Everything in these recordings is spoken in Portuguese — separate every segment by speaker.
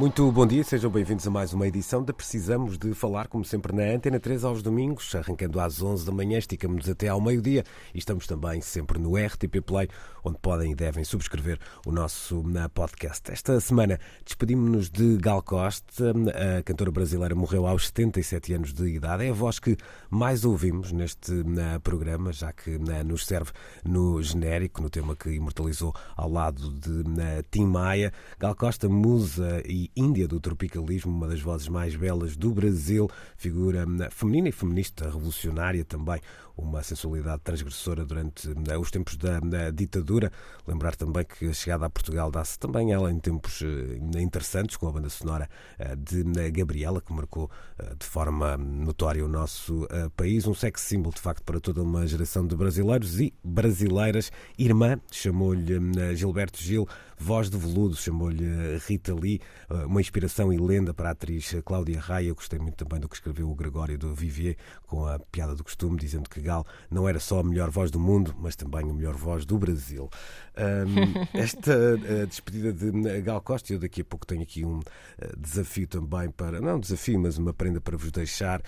Speaker 1: Muito bom dia, sejam bem-vindos a mais uma edição da Precisamos de Falar, como sempre, na Antena 3 aos domingos, arrancando às 11 da manhã, esticamos até ao meio-dia e estamos também sempre no RTP Play, onde podem e devem subscrever o nosso podcast. Esta semana despedimos-nos de Gal Costa, a cantora brasileira morreu aos 77 anos de idade, é a voz que mais ouvimos neste programa, já que nos serve no genérico, no tema que imortalizou ao lado de Tim Maia. Gal Costa, musa e Índia do tropicalismo, uma das vozes mais belas do Brasil, figura feminina e feminista, revolucionária também, uma sensualidade transgressora durante os tempos da, da ditadura. Lembrar também que a chegada a Portugal dá-se também ela em tempos eh, interessantes, com a banda sonora eh, de Gabriela, que marcou eh, de forma notória o nosso país, um sex symbol de facto para toda uma geração de brasileiros e brasileiras. Irmã, chamou-lhe Gilberto Gil, voz de veludo, chamou-lhe Rita Lee, uma inspiração e lenda para a atriz Cláudia Raia. Eu gostei muito também do que escreveu o Gregório do Vivier, com a piada do costume, dizendo que Portugal não era só a melhor voz do mundo, mas também a melhor voz do Brasil. Um, esta uh, despedida de Gal Costa, eu daqui a pouco tenho aqui um uh, desafio também para, não um desafio, mas uma prenda para vos deixar,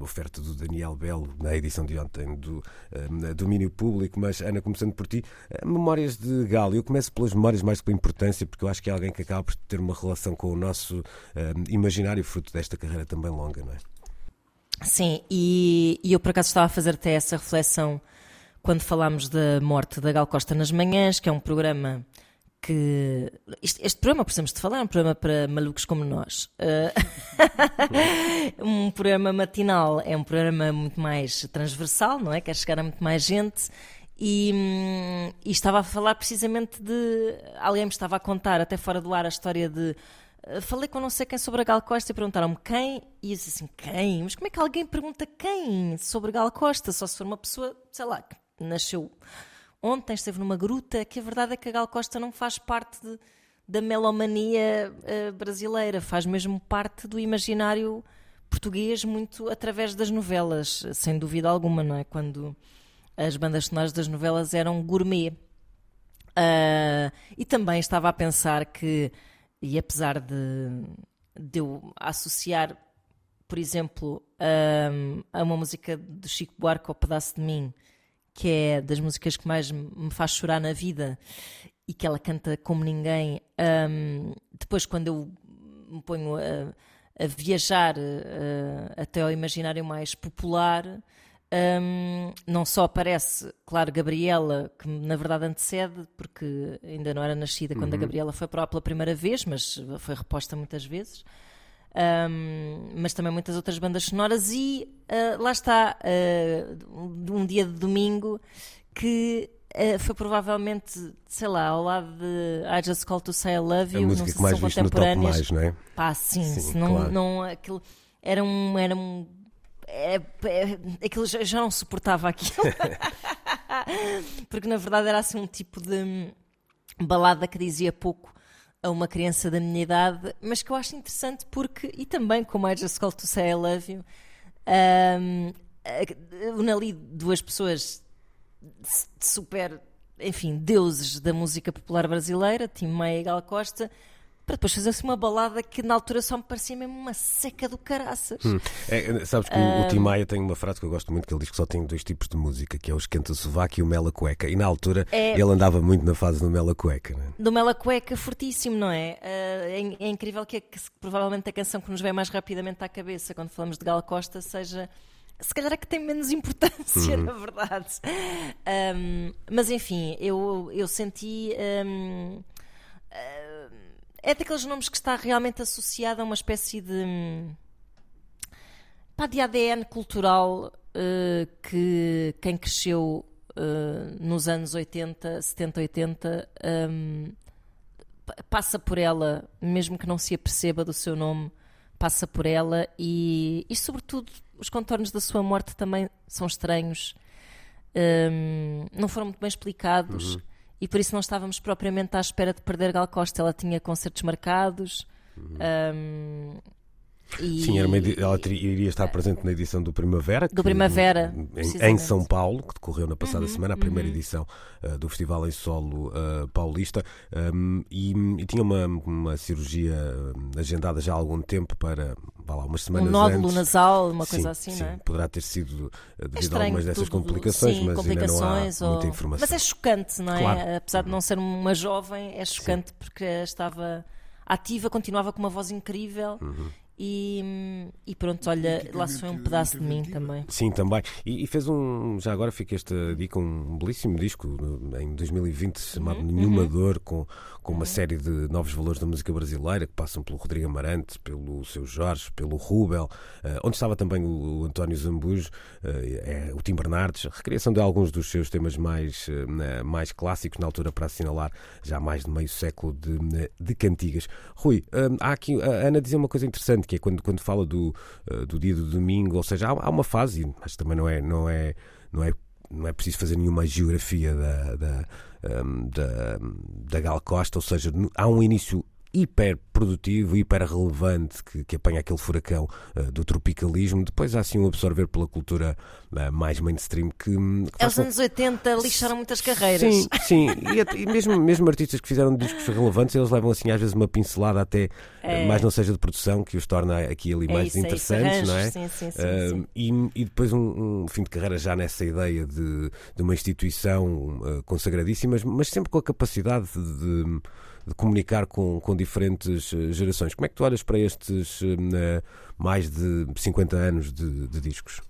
Speaker 1: oferta do Daniel Belo na edição de ontem do Domínio Público, mas Ana, começando por ti, memórias de Gal, eu começo pelas memórias mais pela importância, porque eu acho que é alguém que acaba por ter uma relação com o nosso imaginário, fruto desta carreira também longa, não é?
Speaker 2: Sim, e, e, eu por acaso estava a fazer até essa reflexão quando falámos da morte da Gal Costa nas manhãs, que é um programa que. Este, este programa, precisamos de falar, é um programa para malucos como nós. Uh... um programa matinal é um programa muito mais transversal, não é? Quer chegar a muito mais gente. E, hum, e estava a falar precisamente de. Alguém me estava a contar, até fora do ar, a história de eh, falei com não sei quem sobre a Gal Costa e perguntaram-me quem, e eu disse assim, quem? Mas como é que alguém pergunta quem sobre Gal Costa? Só se for uma pessoa, sei lá, que nasceu ontem, esteve numa gruta, que a verdade é que a Gal Costa não faz parte de, da melomania uh, brasileira, faz mesmo parte do imaginário português muito através das novelas, sem dúvida alguma, não é? Quando as bandas sonoras das novelas eram gourmet. Uh, e também estava a pensar que e apesar de, de eu associar, por exemplo, a, a uma música do Chico Buarque ao Pedaço de Mim, que é das músicas que mais me faz chorar na vida e que ela canta como ninguém, um, depois quando eu me ponho a, a viajar uh, até ao imaginário mais popular, um, não só aparece, claro, Gabriela, que na verdade antecede, porque ainda não era nascida quando uhum. a Gabriela foi para lá pela primeira vez, mas foi reposta muitas vezes. Um, mas também muitas outras bandas sonoras, e uh, lá está, uh, um dia de domingo que uh, foi provavelmente, sei lá, ao lado de I Just Call to Say I Love You,
Speaker 1: a música que mais são contemporâneas. Mais, não é?
Speaker 2: Pá, sim, sim não, claro. não, aquilo era um. Era um é, é, aquilo já, já não suportava aquilo. Porque na verdade era assim um tipo de balada que dizia pouco a uma criança da minha idade, mas que eu acho interessante porque, e também como I Just Call to Say I Love You, um, une ali duas pessoas super, enfim, deuses da música popular brasileira, Tim Maia e Gal Costa, para depois fazer-se uma balada que na altura só me parecia mesmo uma seca do caraças. Hum.
Speaker 1: É, sabes que o, o Tim Maia tem uma frase que eu gosto muito, que ele diz que só tem dois tipos de música, que é o esquenta-sovaco e o mela cueca. E na altura é... ele andava muito na fase do mela cueca. Né?
Speaker 2: Do mela cueca fortíssimo, não é? Uh, é, é, incrível que, que, provavelmente a canção que nos vem mais rapidamente à cabeça quando falamos de Gal Costa seja se calhar é que tem menos importância, uhum. na verdade. Um, mas enfim, eu, eu senti. Um, uh, é daqueles nomes que está realmente associado a uma espécie de. pá, de ADN cultural uh, que quem cresceu uh, nos anos 80, 70, 80. Um, passa por ela, mesmo que não se aperceba do seu nome, passa por ela e, e sobretudo, os contornos da sua morte também são estranhos. Um, não foram muito bem explicados uhum. E por isso não estávamos propriamente à espera de perder Gal Costa. Ela tinha concertos marcados. Uhum. Um,
Speaker 1: e... Sim, uma, ela iria estar presente na edição do Primavera.
Speaker 2: Do Primavera,
Speaker 1: em, em, São Paulo, que decorreu na passada uhum, semana, a primeira uhum. edição uh, do Festival em Solo uh, Paulista, um, e, e, tinha uma, uma cirurgia agendada já há algum tempo para, vá lá, umas semanas
Speaker 2: Um nódulo
Speaker 1: antes.
Speaker 2: nasal, uma coisa
Speaker 1: sim,
Speaker 2: assim,
Speaker 1: sim,
Speaker 2: não é?
Speaker 1: Poderá ter sido eh, devido
Speaker 2: é
Speaker 1: a algumas dessas complicações,
Speaker 2: sim,
Speaker 1: mas
Speaker 2: complicações
Speaker 1: ainda não há
Speaker 2: ou...
Speaker 1: muita informação.
Speaker 2: Mas é chocante, não é?
Speaker 1: Claro.
Speaker 2: Apesar de não ser uma jovem, é chocante porque estava ativa, continuava com uma voz incrível uhum. E, e pronto, olha, lá foi um pedaço de mim também.
Speaker 1: Sim, também. E, e, fez um, já agora fica esta dica, um belíssimo disco em 2020 chamado uhum, Nenhuma uhum. Dor, com, com uma uhum. série de novos valores da música brasileira que passam pelo Rodrigo Amarante, pelo seu Jorge, pelo Rubel, uh, onde estava também o, o António Zambujo, uh, é, o Tim Bernardes, a recriação de alguns dos seus temas mais, uh, mais clássicos na altura para assinalar já mais de meio século de, de cantigas. Rui, há aqui, a Ana dizia uma coisa interessante que é quando, quando fala do, uh, do dia do domingo, ou seja, há, há, uma fase, mas também não é, não é, não é, não é preciso fazer nenhuma geografia da, da, um, da, da Gal Costa, ou seja, há um início hiper produtivo, hiper relevante que, que apanha aquele furacão uh, do tropicalismo, depois há assim um absorver pela cultura uh, mais mainstream que,
Speaker 2: que Os anos 80 lixaram muitas carreiras.
Speaker 1: Sim, sim, e, e, mesmo, mesmo artistas que fizeram discos relevantes, eles levam assim às vezes uma pincelada até, eh, é. mais não seja de produção, que os torna aqui ali é mais isso, é interessantes, é não é?
Speaker 2: Sim, sim, sim, uh, sim.
Speaker 1: E, e, depois um, um, fim de carreira já nessa ideia de, de uma instituição consagradíssima, mas, mas sempre com a capacidade de, de de comunicar com, com diferentes eh, gerações. Como é que tu olhas para estes uh, mais de 50 anos de, de discos?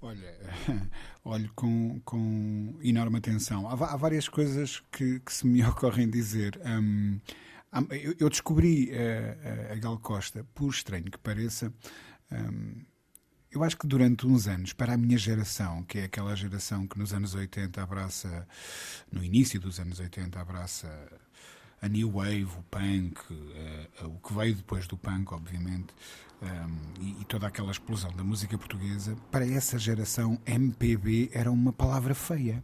Speaker 3: Olha, olho com, com enorme atenção. Há, há várias coisas que, que, se me ocorrem dizer. Um, eu, eu, descobri a, a, Gal Costa, por estranho que pareça, um, eu acho que durante uns anos, para a minha geração, que é aquela geração que nos anos 80 abraça, no início dos anos 80, abraça a new wave, o punk, uh, o que veio depois do punk, obviamente, um, ehm, e, e, toda aquela explosão da música portuguesa, para essa geração MPB era uma palavra feia.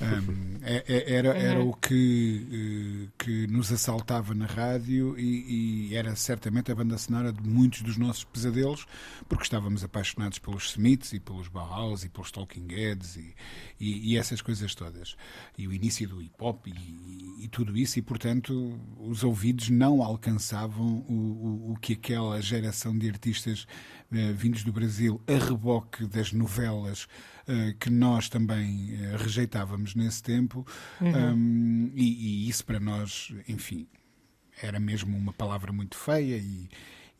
Speaker 3: Um, é, é, era, era uhum. o que, eh, que nos assaltava na rádio e, e, era certamente a banda sonora de muitos dos nossos pesadelos, porque estávamos apaixonados pelos Smiths e pelos Bauhaus e pelos Talking Heads e, e, e essas coisas todas. E o início do hip hop e, tudo isso, e portanto os ouvidos não alcançavam o, o, o que aquela geração de artistas vindos do Brasil, a reboque das novelas uh, que nós também uh, rejeitávamos nesse tempo, uhum. um, e, e, isso para nós, enfim, era mesmo uma palavra muito feia e,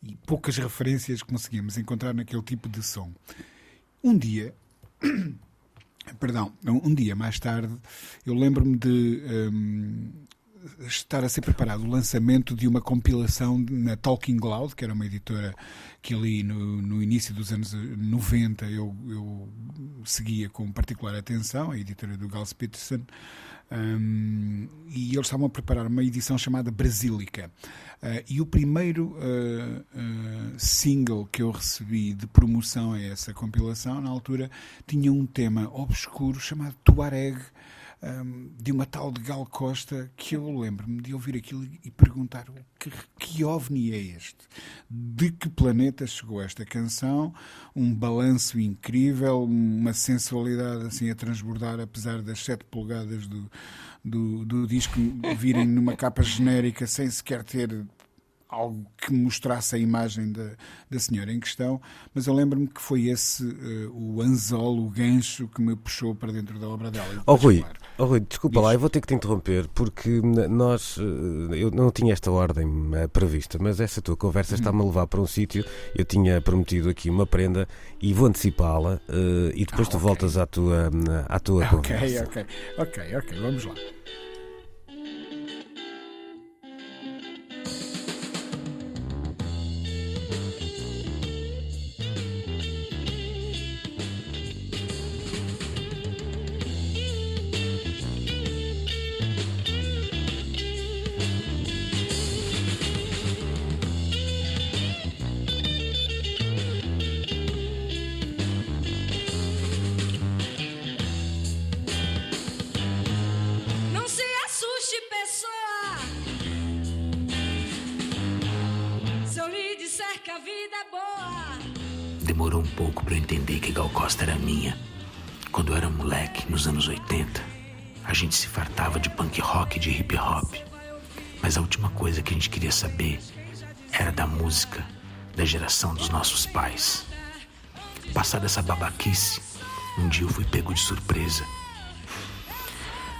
Speaker 3: e poucas referências conseguíamos encontrar naquele tipo de som. Um dia. Perdão, um dia mais tarde, eu lembro-me de um, estar a ser preparado o lançamento de uma compilação na Talking Cloud, que era uma editora que ali no, no início dos anos 90 eu, eu seguia com particular atenção, a editora do Gals Peterson, um, e eles estavam a preparar uma edição chamada Brasílica. Uh, e o primeiro uh, uh, single que eu recebi de promoção a essa compilação, na altura, tinha um tema obscuro chamado Tuareg um, de uma tal de Gal Costa que eu lembro-me de ouvir aquilo e perguntar que, que ovni é este? De que planeta chegou esta canção? Um balanço incrível, uma sensualidade assim a transbordar, apesar das 7 polegadas do, do, do disco virem numa capa genérica sem sequer ter algo que mostrasse a imagem da, da senhora em questão, mas eu lembro-me que foi esse uh, o anzol, o gancho que me puxou para dentro da obra dela.
Speaker 1: Oh Rui, oh, Rui, desculpa Diz. lá, eu vou ter que te interromper, porque nós, uh, eu não tinha esta ordem uh, prevista, mas essa tua conversa hum. está-me a levar para um sítio, eu tinha prometido aqui uma prenda e vou antecipá-la e depois ah, tu okay. voltas à tua, à tua
Speaker 3: okay,
Speaker 1: conversa.
Speaker 3: Ok, ok, ok, ok, vamos lá.
Speaker 4: Nos anos 80, a gente se fartava de punk rock e de hip hop. Mas a última coisa que a gente queria saber era da música da geração dos nossos pais. Passada essa babaquice, um dia eu fui pego de surpresa.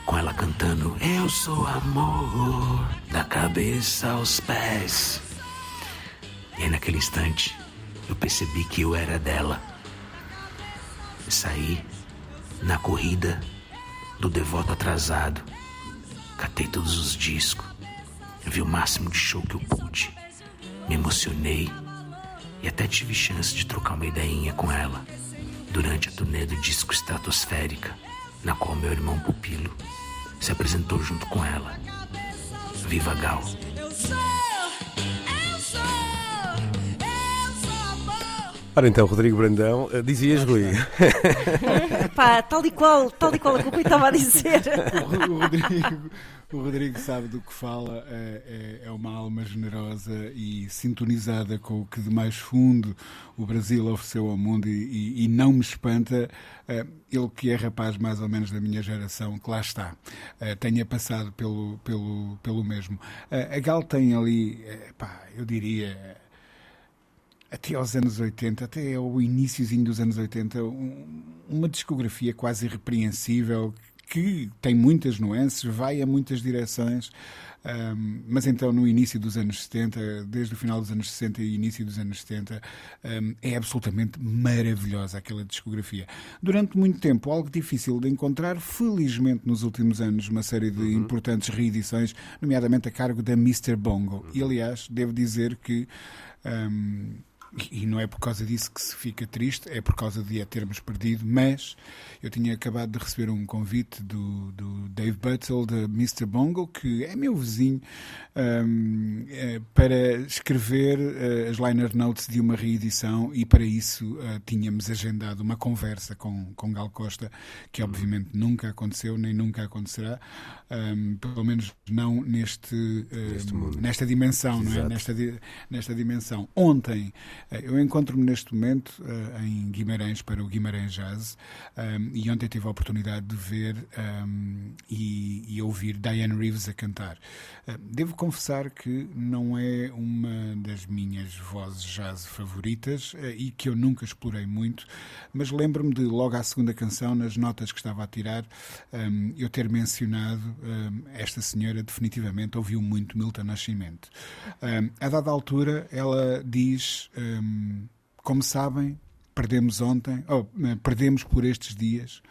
Speaker 4: Com ela cantando Eu sou amor, da cabeça aos pés. E aí naquele instante eu percebi que eu era dela. E saí na corrida do devoto atrasado. Catei todos os discos. Vi o máximo de show que eu pude. Me emocionei e até tive chance de trocar uma ideinha com ela durante a turnê do disco Estratosférica, na qual meu irmão Pupilo se apresentou junto com ela. Viva Gal!
Speaker 1: Ora então, Rodrigo Brandão, eh, dizias, Rui.
Speaker 2: Pá, tal e qual, tal e qual a que o Rui estava a dizer.
Speaker 3: O Rodrigo, o Rodrigo sabe do que fala, é, é- é uma alma generosa e sintonizada com o que de mais fundo o Brasil ofereceu ao mundo e, e- e não me espanta eh, ele que é rapaz mais ou menos da minha geração, que lá está, eh, tenha passado pelo, pelo, pelo mesmo. A Gal tem ali, pá, eu diria, até aos anos 80, até ao iníciozinho dos anos 80, um- uma discografia quase irrepreensível que tem muitas nuances, vai a muitas direções, ahm, mas então no início dos anos 70, desde o final dos anos 60 e início dos anos 70, ahm, é absolutamente maravilhosa aquela discografia. Durante muito tempo, algo difícil de encontrar, felizmente nos últimos anos, uma série de importantes reedições, nomeadamente a cargo da Mr. Bongo. E aliás, devo dizer que. ahm, e não é por causa disso que se fica triste, é por causa de a termos perdido, mas eu tinha acabado de receber um convite do, do Dave Butzel, da Mr. Bongo, que é meu vizinho, hum, eh, para escrever eh, as liner notes de uma reedição e para isso eh, tínhamos agendado uma conversa com, com Gal Costa, que obviamente nunca aconteceu, nem nunca acontecerá, hum, pelo menos não neste,
Speaker 1: mundo.
Speaker 3: nesta dimensão, não é? Nesta, nesta dimensão. Ontem eu encontro-me neste momento eh, em Guimarães para o Guimarães Jazz um, e ontem tive a oportunidade de ver e, e ouvir Diane Reeves a cantar. Devo confessar que não é uma das minhas vozes jazz favoritas e que eu nunca explorei muito, mas lembro-me de logo à segunda canção, nas notas que estava a tirar, eu ter mencionado esta senhora definitivamente ouviu muito Milton Nascimento. A dada altura, ela diz, como sabem, perdemos ontem, oh, perdemos por estes dias,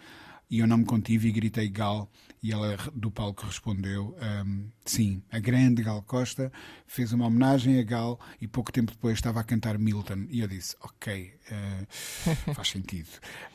Speaker 3: e eu não me contive e gritei Gal, e ela do palco respondeu, um, sim, a grande Gal Costa fez uma homenagem a Gal e pouco tempo depois estava a cantar Milton, e eu disse, ok, eh, faz sentido.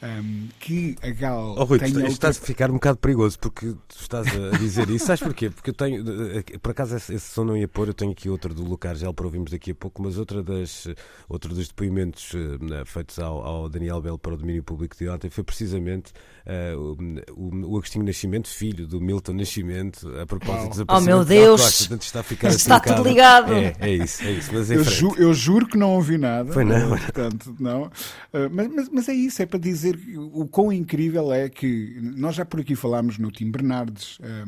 Speaker 3: Um, que a Gal
Speaker 1: Oh, Rui, tu
Speaker 3: tenha
Speaker 1: isto
Speaker 3: outra-
Speaker 1: está a ficar um bocado perigoso porque tu estás a dizer isso. Sabes porquê? Porque eu tenho, eh, por acaso esse, esse som não ia pôr, eu tenho aqui outra do Lucar Gel para ouvirmos daqui a pouco, mas outra das, outro dos depoimentos eh, feitos ao, ao Daniel Bell para o domínio público de ontem foi precisamente eh, o, o, Agostinho Nascimento, filho do Milton Nascimento, a propósito do
Speaker 2: Oh, meu
Speaker 1: desaparecimento
Speaker 2: Deus!
Speaker 1: Costa. Portanto, está a ficar
Speaker 2: Está
Speaker 1: assim
Speaker 2: tudo ligado.
Speaker 1: É, é isso, é isso. Mas
Speaker 3: Eu, ju- eu juro que não ouvi nada.
Speaker 1: Foi não.
Speaker 3: Portanto, não. Eh, Mas, mas- mas é isso, é para dizer o quão incrível é que nós já por aqui falámos no Tim Bernardes, eh,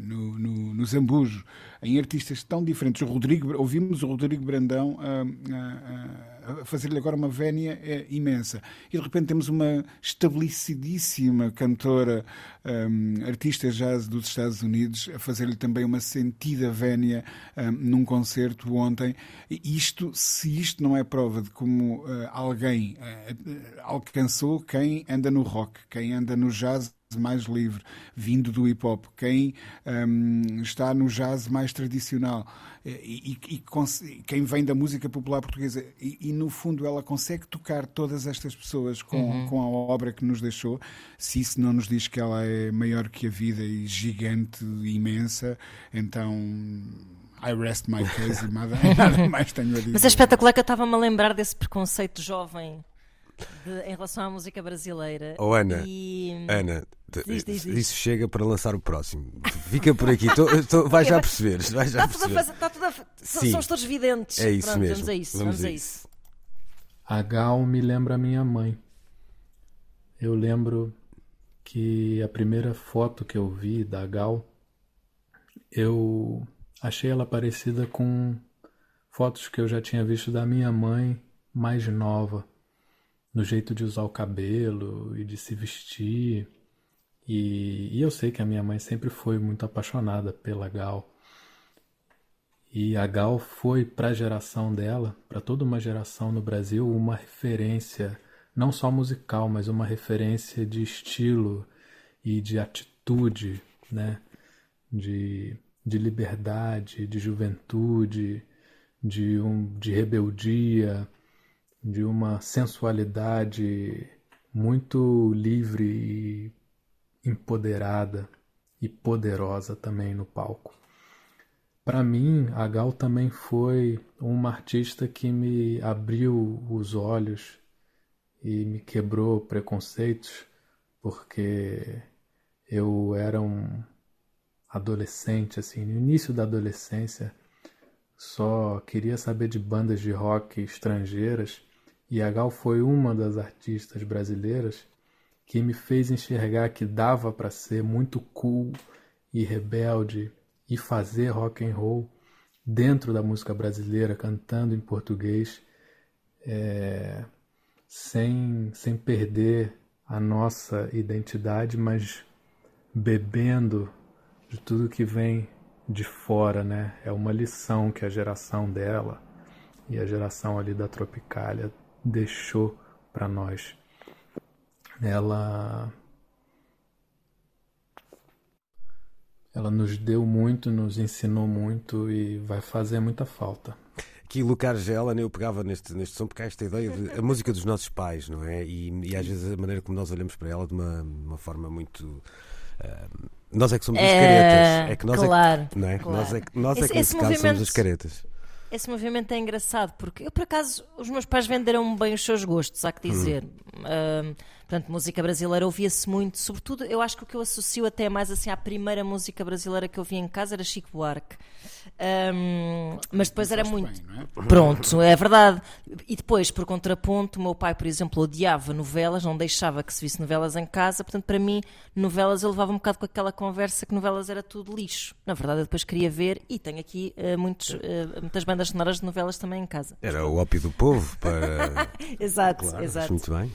Speaker 3: no, no, no Zambujo, em artistas tão diferentes. O Rodrigo, ouvimos o Rodrigo Brandão a- a- a fazer-lhe agora uma vénia eh, imensa. E de repente temos uma estabelecidíssima cantora, ehm, artista jazz dos Estados Unidos, a fazer-lhe também uma sentida vénia ehm, num concerto ontem. Isto, se isto não é prova de como eh, alguém eh, alcançou quem anda no rock, quem anda no jazz mais livre, vindo do hip hop, quem hum, está no jazz mais tradicional eh, e, e- e quem vem da música popular portuguesa. E, e, no fundo ela consegue tocar todas estas pessoas com, com a obra que nos deixou. Se isso não nos diz que ela é maior que a vida e gigante, imensa, então. I rest my case e nada, nada mais tenho a dizer.
Speaker 2: Mas é espetacular que eu estava-me a lembrar desse preconceito jovem de- em relação à música brasileira.
Speaker 1: Oh, Ana,
Speaker 2: E-
Speaker 1: Ana,
Speaker 2: Diz, diz, diz.
Speaker 1: isso chega para lançar o próximo. Fica por aqui, tô, tô- vai já perceber. Vai já
Speaker 2: Está tudo a está tudo a
Speaker 1: Sim.
Speaker 2: Somos todos videntes.
Speaker 1: É isso
Speaker 2: Pronto,
Speaker 1: mesmo.
Speaker 2: Vamos a isso. Vamos, a isso.
Speaker 5: A Gal me lembra a minha mãe. Eu lembro que a primeira foto que eu vi da Gal, eu achei ela parecida com fotos que eu já tinha visto da minha mãe mais nova, no jeito de usar o cabelo e de se vestir. E, e eu sei que a minha mãe sempre foi muito apaixonada pela Gal. E a Gal foi para a geração dela, para toda uma geração no Brasil, uma referência, não só musical, mas uma referência de estilo e de atitude, né? De, de liberdade, de juventude, de, um, de rebeldia, de uma sensualidade muito livre e empoderada e poderosa também no palco. Para mim, a Gal também foi uma artista que me abriu os olhos e me quebrou preconceitos, porque eu era um adolescente, assim, no início da adolescência, só queria saber de bandas de rock estrangeiras, e a Gal foi uma das artistas brasileiras que me fez enxergar que dava para ser muito cool e rebelde e fazer rock and roll dentro da música brasileira, cantando em português, é, sem, sem perder a nossa identidade, mas bebendo de tudo que vem de fora, né? É uma lição que a geração dela e a geração ali da Tropicália deixou para nós. Ela ela nos deu muito, nos ensinou muito e vai fazer muita falta.
Speaker 1: Aqui, Lucar Gela, eu pegava neste, neste som porque há esta ideia de a música dos nossos pais, não é? E, e às vezes a maneira como nós olhamos para ela de uma, uma forma muito. ah, nós é que somos as
Speaker 2: É,
Speaker 1: caretas. É que nós
Speaker 2: claro,
Speaker 1: é que, não é?
Speaker 2: claro.
Speaker 1: Nós é que, nós é
Speaker 2: Esse-
Speaker 1: que nesse
Speaker 2: esse
Speaker 1: caso somos
Speaker 2: movimento-
Speaker 1: as caretas.
Speaker 2: Esse movimento é engraçado porque eu, por acaso, os meus pais venderam bem os seus gostos, há que dizer. Ahm, portanto, música brasileira ouvia-se muito, sobretudo, eu acho que o que eu associo até mais assim à primeira música brasileira que eu vi em casa era Chico Buarque. Ahm, mas depois era muito.
Speaker 3: bem, é?
Speaker 2: Pronto, é verdade. E depois, por contraponto, o meu pai, por exemplo, odiava novelas, não deixava que se visse novelas em casa, portanto, para mim, novelas eu levava um bocado com aquela conversa que novelas era tudo lixo. Na verdade, eu depois queria ver e tenho aqui eh, muitos, eh, muitas bandas sonoras de novelas também em casa.
Speaker 1: Era o ópio do povo para.
Speaker 2: Exato,
Speaker 1: Claro,
Speaker 2: exato.
Speaker 1: muito bem.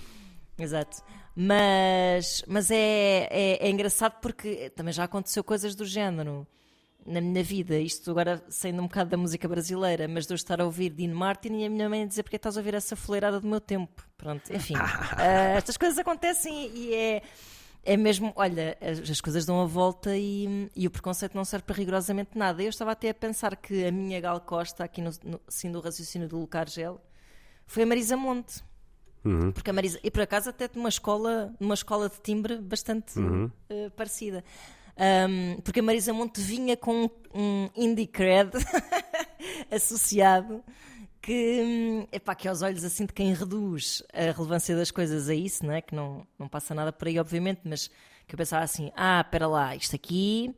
Speaker 2: Exato. Mas, mas é, é, é engraçado porque também já aconteceu coisas do género na minha vida. Isto agora saindo um bocado da música brasileira, mas de eu estar a ouvir Dean Martin e a minha mãe dizer porque estás a ouvir essa foleirada do meu tempo. Pronto, enfim. ah, estas coisas acontecem e é. É mesmo, olha, as, as coisas dão a volta e, e o preconceito não serve para rigorosamente nada. Eu estava até a pensar que a minha Gal Costa, aqui no, no, sim, do raciocínio do Lucar Gel, foi a Marisa Monte. Porque a Marisa, e por acaso até numa escola, numa escola de timbre bastante eh, parecida. Ahm, porque a Marisa Monte vinha com um indie cred associado que, hum, epá, que aos olhos assim de quem reduz a relevância das coisas a isso, não é? que não, não passa nada por aí, obviamente, mas que eu pensava assim: ah, espera lá, isto aqui,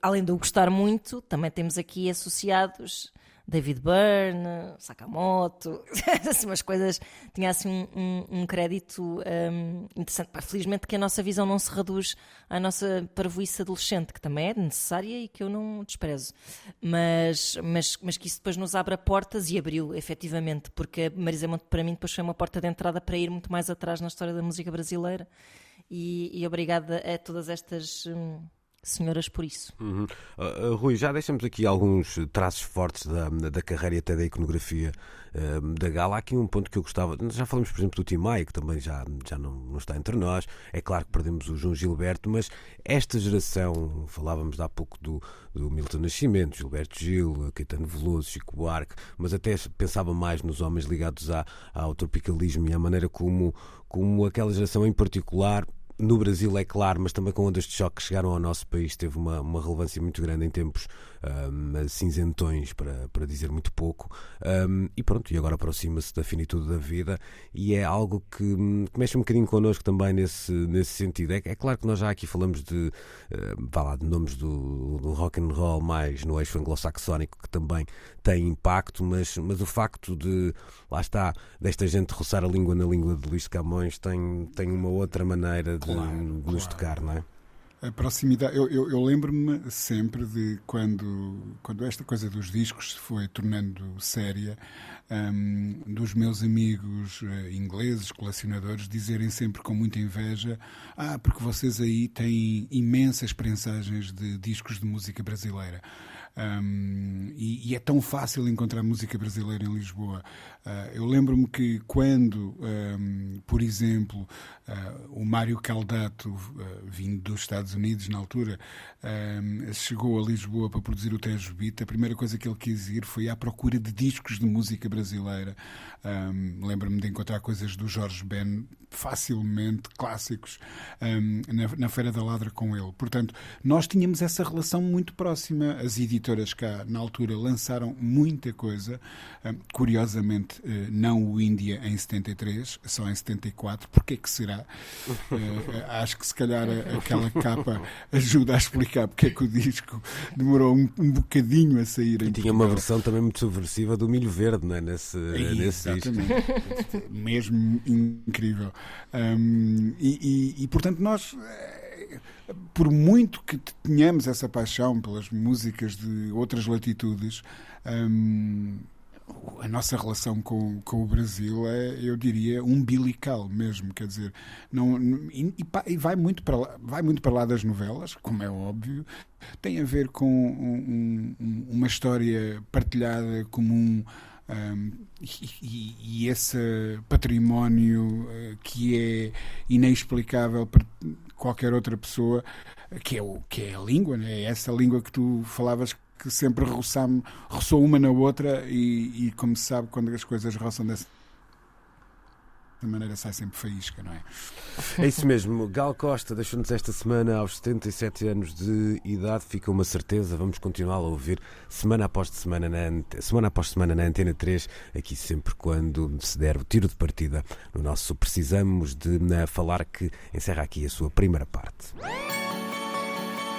Speaker 2: além de eu gostar muito, também temos aqui associados David Byrne, Sakamoto, assim, umas coisas, tinha assim um, um- um crédito hum, interessante. Felizmente que a nossa visão não se reduz à nossa parvoíce adolescente, que também é necessária e que eu não desprezo. Mas, mas, mas que isso depois nos abra portas e abriu, efetivamente, porque a Marisa Monte para mim depois foi uma porta de entrada para ir muito mais atrás na história da música brasileira. E, e obrigada a todas estas hum, senhoras por isso.
Speaker 1: Uhum. Uh, Rui, já deixamos aqui alguns traços fortes da, da carreira e até da iconografia uh, da Gala. Há aqui um ponto que eu gostava. Já falamos, por exemplo, do Tim Maia, que também já, já não, não está entre nós. É claro que perdemos o João Gilberto, mas esta geração, falávamos há pouco do, do Milton Nascimento, Gilberto Gil, Caetano Veloso, Chico Buarque, mas até pensava mais nos homens ligados à, ao tropicalismo e à maneira como, como aquela geração em particular no Brasil, é claro, mas também com ondas de choque que chegaram ao nosso país, teve uma, uma relevância muito grande em tempos um, cinzentões, para, para dizer muito pouco. Um, e pronto, e agora aproxima-se da finitude da vida e é algo que, que, mexe um bocadinho connosco também nesse, nesse sentido. É, é claro que nós já aqui falamos de, uh, vá lá, de nomes do, do rock and roll mais no eixo anglo-saxónico que também tem impacto, mas, mas o facto de, lá está, desta gente roçar a língua na língua de Luís Camões tem, tem uma outra maneira de, claro, nos claro. tocar, não é?
Speaker 3: A proximidade, eu, eu, eu lembro-me sempre de quando, quando esta coisa dos discos se foi tornando séria, um, dos meus amigos uh, ingleses, colecionadores, dizerem sempre com muita inveja: Ah, porque vocês aí têm imensas prensagens de discos de música brasileira. Um, e, e, é tão fácil encontrar música brasileira em Lisboa. Uh, eu lembro-me que quando, um, por exemplo, uh, o Mário Caldato, uh, vindo dos Estados Unidos na altura, chegou a Lisboa para produzir o Tejo Beat, a primeira coisa que ele quis ir foi à procura de discos de música brasileira. Um, Lembro-me de encontrar coisas do Jorge Ben facilmente, clássicos, na Feira da Ladra com ele. Portanto, nós tínhamos essa relação muito próxima. As editoras cá, na altura, lançaram muita coisa. Curiosamente, eh, não o Índia em 73, só em 74. Porquê que será? Eh, acho que se calhar aquela capa ajuda a explicar porque é que o disco demorou um, um bocadinho a sair.
Speaker 1: E tinha uma versão também muito subversiva do Milho Verde, não é? Nesse, nesse
Speaker 3: Exatamente. Mesmo incrível. Um, e, e, e, portanto, nós eh, por muito que tenhamos essa paixão pelas músicas de outras latitudes, hum, a nossa relação com, com o Brasil é, eu diria, umbilical mesmo. Quer dizer, não, e, e vai, muito para lá, vai muito para lá das novelas, como é óbvio, tem a ver com um, um, uma história partilhada comum. Um, e, e, esse património uh, que é inexplicável para qualquer outra pessoa, que é, o, que é a língua, né? é essa língua que tu falavas que sempre roçou uma na outra e, e, como se sabe, quando as coisas roçam dessa maneira sai sempre faísca, não é?
Speaker 1: É isso mesmo. Gal Costa deixou-nos esta semana aos 77 anos de idade. Fica uma certeza. Vamos continuar a ouvir semana após semana na, semana após semana na Antena 3, aqui sempre quando se der o tiro de partida no nosso Precisamos de na, falar que encerra aqui a sua primeira parte.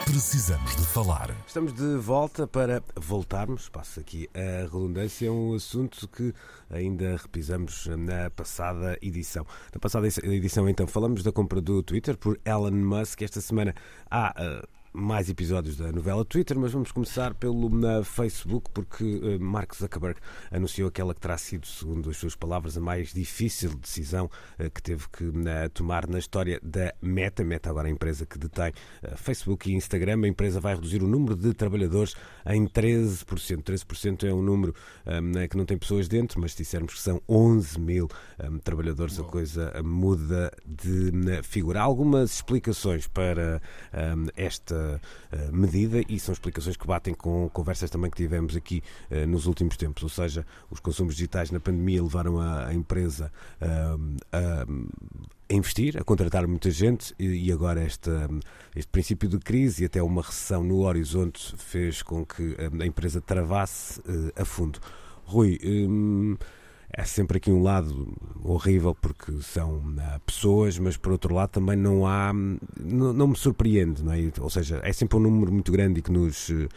Speaker 6: Precisamos de falar.
Speaker 1: Estamos de volta para voltarmos, passo aqui a redundância, é um assunto que ainda repisamos na passada edição. Na passada edição, então, falamos da compra do Twitter por Elon Musk. Esta semana há. Uh, mais episódios da novela Twitter, mas vamos começar pelo na Facebook, porque uh, Mark Zuckerberg anunciou aquela que terá sido, segundo as suas palavras, a mais difícil decisão uh, que teve que uh, tomar na história da Meta. Meta agora é a empresa que detém Facebook e Instagram. A empresa vai reduzir o número de trabalhadores em 13%. 13% é um número um, que não tem pessoas dentro, mas se dissermos que são 11 mil um, trabalhadores, a coisa muda de figura. Há algumas explicações para um, esta uh, medida e são explicações que batem com conversas também que tivemos aqui uh, nos últimos tempos. Ou seja, os consumos digitais na pandemia levaram a, empresa a a investir, a contratar muita gente e agora esta, este princípio de crise e até uma recessão no horizonte fez com que a empresa travasse a fundo. Rui, hum, é sempre aqui um lado horrível porque são uh, pessoas, mas por outro lado também não há, não, não me surpreende, não é? Ou seja, é sempre um número muito grande e que nos uh,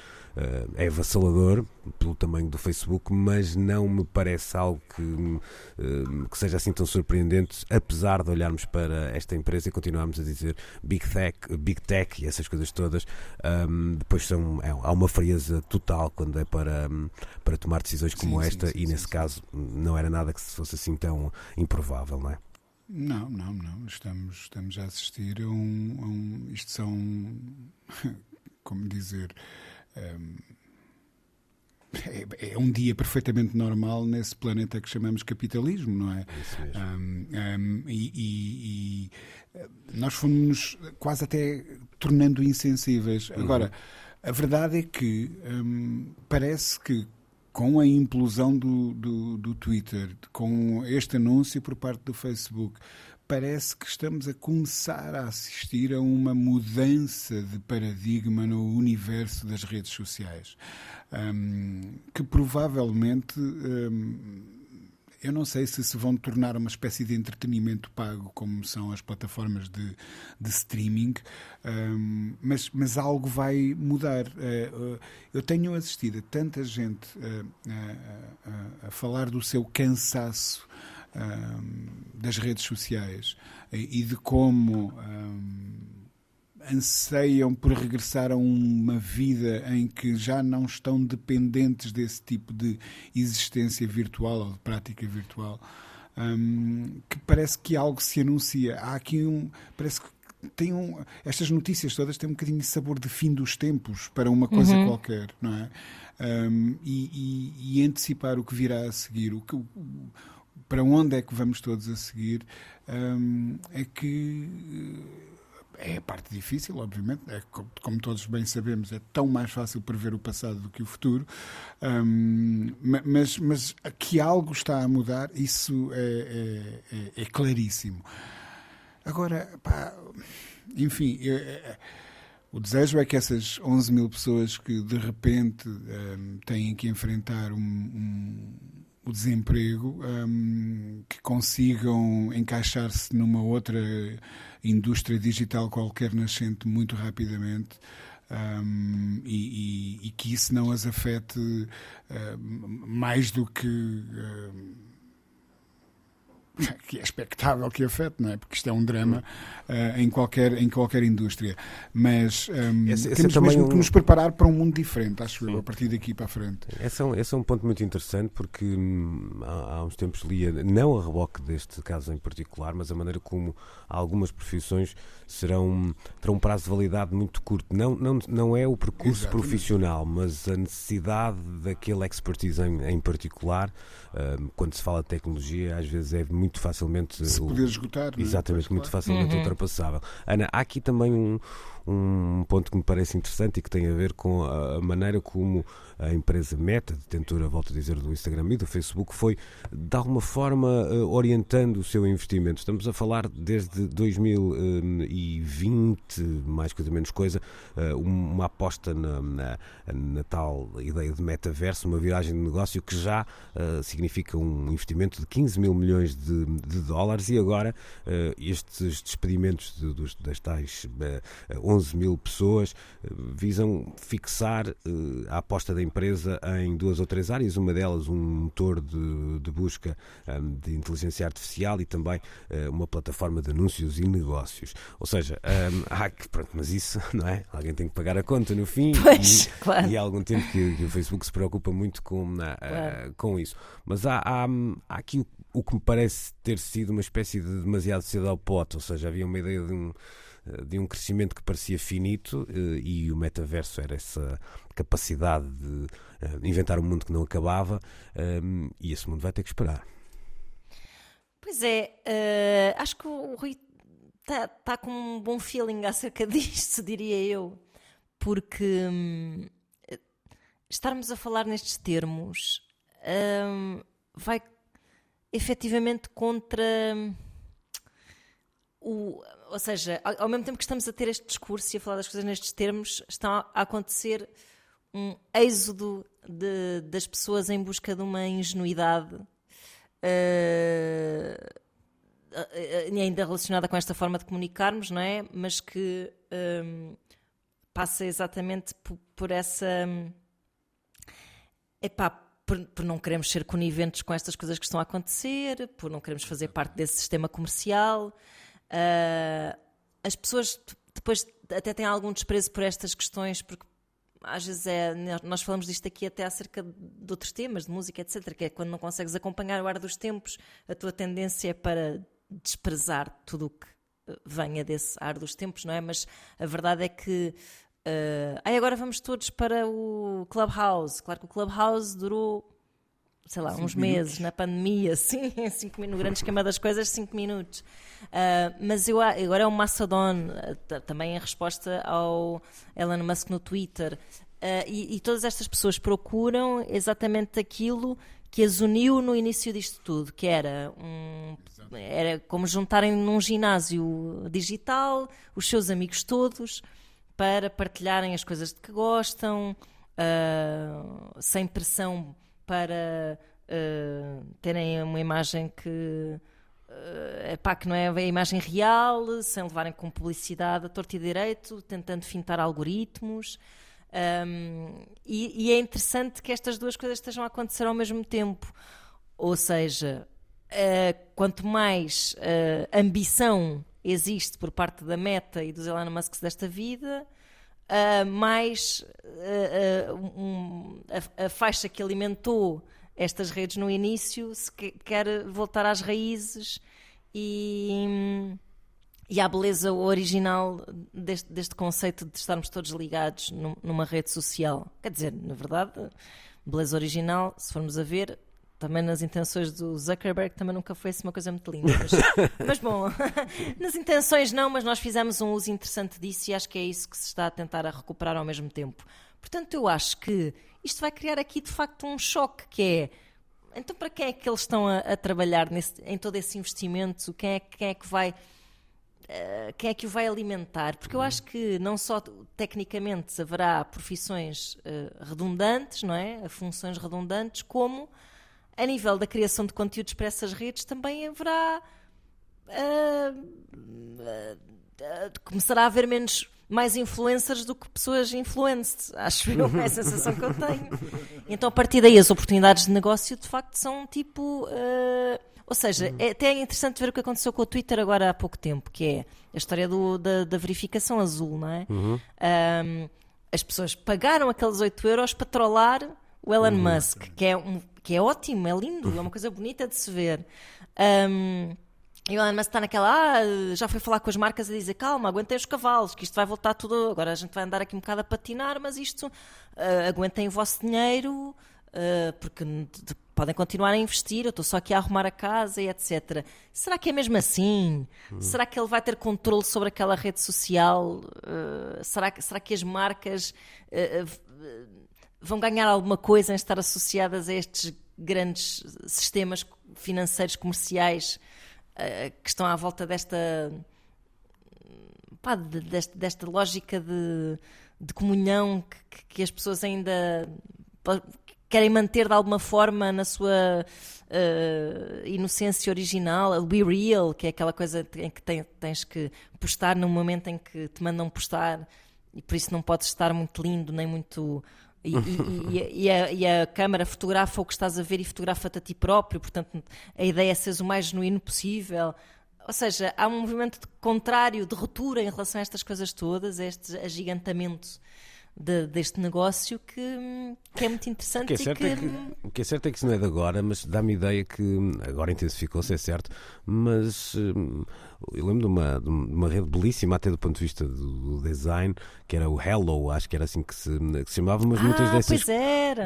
Speaker 1: é avassalador pelo tamanho do Facebook, mas não me parece algo que, uh, que seja assim tão surpreendente, apesar de olharmos para esta empresa e continuarmos a dizer Big Tech, Big Tech e essas coisas todas, depois são, é, há uma frieza total quando é para, para tomar decisões como sim, esta, sim, sim, e nesse caso não era nada que fosse assim tão improvável, não é?
Speaker 3: Não, não, não. Estamos, estamos a assistir a um, a um isto são, como dizer, é, é, um dia perfeitamente normal nesse planeta que chamamos capitalismo, não é? Um, um, e, e, e, nós fomos quase até tornando insensíveis. Uhum. Agora, a verdade é que um, parece que com a implosão do, do, do, Twitter, com este anúncio por parte do Facebook, parece que estamos a começar a assistir a uma mudança de paradigma no universo das redes sociais, um, que provavelmente um, eu não sei se se vão tornar uma espécie de entretenimento pago, como são as plataformas de, de streaming, um, mas, mas algo vai mudar. Uh, uh, eu tenho assistido a tanta gente uh, a falar do seu cansaço das redes sociais e de como anseiam por regressar a uma vida em que já não estão dependentes desse tipo de existência virtual ou de prática virtual. Um, que parece que algo se anuncia. Há aqui um. Parece que tem um, estas notícias todas têm um bocadinho de sabor de fim dos tempos para uma coisa uhum. qualquer, não é? Um, e, e, e, antecipar o que virá a seguir, o que, para onde é que vamos todos a seguir, um, é que é a parte difícil, obviamente, é, como todos bem sabemos, é tão mais fácil prever o passado do que o futuro, um, mas, mas que algo está a mudar, isso é, é, é, é claríssimo. Agora, pá, enfim, eu, é, o desejo é que essas 11 mil pessoas que de repente um, têm que enfrentar um o desemprego, um, que consigam encaixar-se numa outra indústria digital qualquer nascente muito rapidamente. Um, e, e, e, que isso não as afete uh, mais do que uh, que é expectável que afete, não é? Porque isto é um drama uh, em, qualquer, em qualquer indústria. Mas um, esse, esse temos é mesmo um... que nos preparar para um mundo diferente, acho Sim. eu, a partir daqui para a frente.
Speaker 1: Esse é um, esse é um ponto muito interessante porque hum, há, há, uns tempos lia, não a reboque deste caso em particular, mas a maneira como algumas profissões serão, terão um prazo de validade muito curto. Não, não, não é o percurso Exatamente. profissional, mas a necessidade daquele expertise em, em particular. Uh, quando se fala de tecnologia, às vezes é muito facilmente.
Speaker 3: Se poder esgotar.
Speaker 1: É? Exatamente, muito facilmente uhum. ultrapassável. Ana, há aqui também um, um ponto que me parece interessante e que tem a ver com a maneira como a empresa Meta, detentora, volto a dizer, do Instagram e do Facebook, foi de alguma forma eh, orientando o seu investimento. Estamos a falar desde 2020, mais coisa menos coisa, eh, uma aposta na, na, na tal ideia de metaverso, uma viragem de negócio que já significa um investimento de 15 mil milhões de, de dólares e agora estes despedimentos de, das tais uh, 11 mil pessoas visam fixar a aposta da empresa em duas ou três áreas, uma delas um motor de, de busca um, de inteligência artificial e também uh, uma plataforma de anúncios e negócios. Ou seja, há que, pronto, mas isso, não é? Alguém tem que pagar a conta no fim
Speaker 2: pois,
Speaker 1: e,
Speaker 2: claro.
Speaker 1: e há algum tempo que, que, o Facebook se preocupa muito com, uh,
Speaker 2: claro.
Speaker 1: com isso. Mas há, há, há aqui o, o que me parece ter sido uma espécie de demasiado cedo ao pote, ou seja, havia uma ideia de um de um crescimento que parecia finito eh, e o metaverso era essa capacidade de eh, inventar um mundo que não acabava ehm, e esse mundo vai ter que esperar.
Speaker 2: Pois é, uh, acho que o Rui está tá com um bom feeling acerca disto, diria eu, porque hum, estarmos a falar nestes termos hum, vai efetivamente contra hum, o, ou seja, ao, mesmo tempo que estamos a ter este discurso e a falar das coisas nestes termos, está a acontecer um êxodo de, das pessoas em busca de uma ingenuidade uh, ainda relacionada com esta forma de comunicarmos, não é? Mas que um, passa exatamente por, por essa. Epá, por, por, não queremos ser coniventes com estas coisas que estão a acontecer, por não queremos fazer parte desse sistema comercial. Uh, as pessoas depois até têm algum desprezo por estas questões, porque às vezes é. Nós falamos disto aqui até acerca de outros temas, de música, etc., que é quando não consegues acompanhar o ar dos tempos, a tua tendência é para desprezar tudo o que venha desse ar dos tempos, não é? Mas a verdade é que. Uh, aí agora vamos todos para o Clubhouse. Claro que o Clubhouse durou sei lá, cinco uns minutos. meses na pandemia, sim, cinco minutos, grande esquema das coisas, cinco minutos. Uh, mas eu agora é um Mastodon, uh, também em resposta ao Elon Musk no Twitter. Uh, e, e, todas estas pessoas procuram exatamente aquilo que as uniu no início disto tudo, que era um era como juntarem num ginásio digital os seus amigos todos para partilharem as coisas de que gostam, uh, sem pressão para uh, terem uma imagem que uh, epá, que não é a imagem real, sem levarem com publicidade a torto e direito, tentando fintar algoritmos. Um, e, e, é interessante que estas duas coisas estejam a acontecer ao mesmo tempo. Ou seja, uh, quanto mais uh, ambição existe por parte da Meta e dos Elon Musk desta vida, uh, mais um, a, a, faixa que alimentou estas redes no início se quer voltar às raízes e e à beleza original deste, deste conceito de estarmos todos ligados numa rede social. Quer dizer, na verdade, beleza original, se formos a ver, também nas intenções do Zuckerberg também nunca foi assim uma coisa muito linda. Mas, mas, bom, nas intenções não, mas nós fizemos um uso interessante disso e acho que é isso que se está a tentar a recuperar ao mesmo tempo. Portanto, eu acho que isto vai criar aqui de facto um choque que é então para quem é que eles estão a, a trabalhar nesse, em todo esse investimento? Quem é, quem é que vai eh, quem é que o vai alimentar? Porque eu acho que não só tecnicamente haverá profissões uh, redundantes, não é? Funções redundantes, como a nível da criação de conteúdos para essas redes também haverá. Uh, começará a haver menos mais influencers do que pessoas influenced, acho eu, é a sensação que eu tenho. Então, a partir daí, as oportunidades de negócio de facto são tipo. Uh, ou seja, uhum. é até interessante ver o que aconteceu com o Twitter agora há pouco tempo, que é a história do, da, da, verificação azul, não é? Uhum. Um, as pessoas pagaram aqueles 8 euros para trollar o Elon uhum. Musk, que é, um, que é ótimo, é lindo, é uma coisa bonita de se ver. Um, e o Elon Musk está naquela, ah, já foi falar com as marcas a dizer, calma, aguentem os cavalos, que isto vai voltar tudo, agora a gente vai andar aqui um bocado a patinar, mas isto, uh, aguentem o vosso dinheiro, uh, porque podem continuar a investir, eu estou só aqui a arrumar a casa e etc. Será que é mesmo assim? Hum. Será que ele vai ter controle sobre aquela rede social? Uh, será, que, será que as marcas uh, vão ganhar alguma coisa em estar associadas a estes grandes sistemas financeiros comerciais uh, que estão à volta desta, pá, de, desta, desta, lógica de, de comunhão que, que as pessoas ainda querem manter de alguma forma na sua uh, inocência original, o Be Real, que é aquela coisa em que tem, tens que postar no momento em que te mandam postar e por isso não podes estar muito lindo nem muito. E, e, e, a, e, a, câmara fotografa o que estás a ver e fotografa-te a ti próprio, portanto a ideia é seres o mais genuíno possível. Ou seja, há um movimento de contrário, de ruptura em relação a estas coisas todas, a este agigantamento de, deste negócio que, que, é muito interessante.
Speaker 1: O que é, certo
Speaker 2: que...
Speaker 1: É que, o que é certo é que isso não é de agora, mas dá-me ideia que agora intensificou-se, é certo, mas hum, eu lembro de uma, de uma rede belíssima, até do ponto de vista do design, que era o Hello, acho que era assim que se, que se chamava, mas
Speaker 2: ah,
Speaker 1: muitas dessas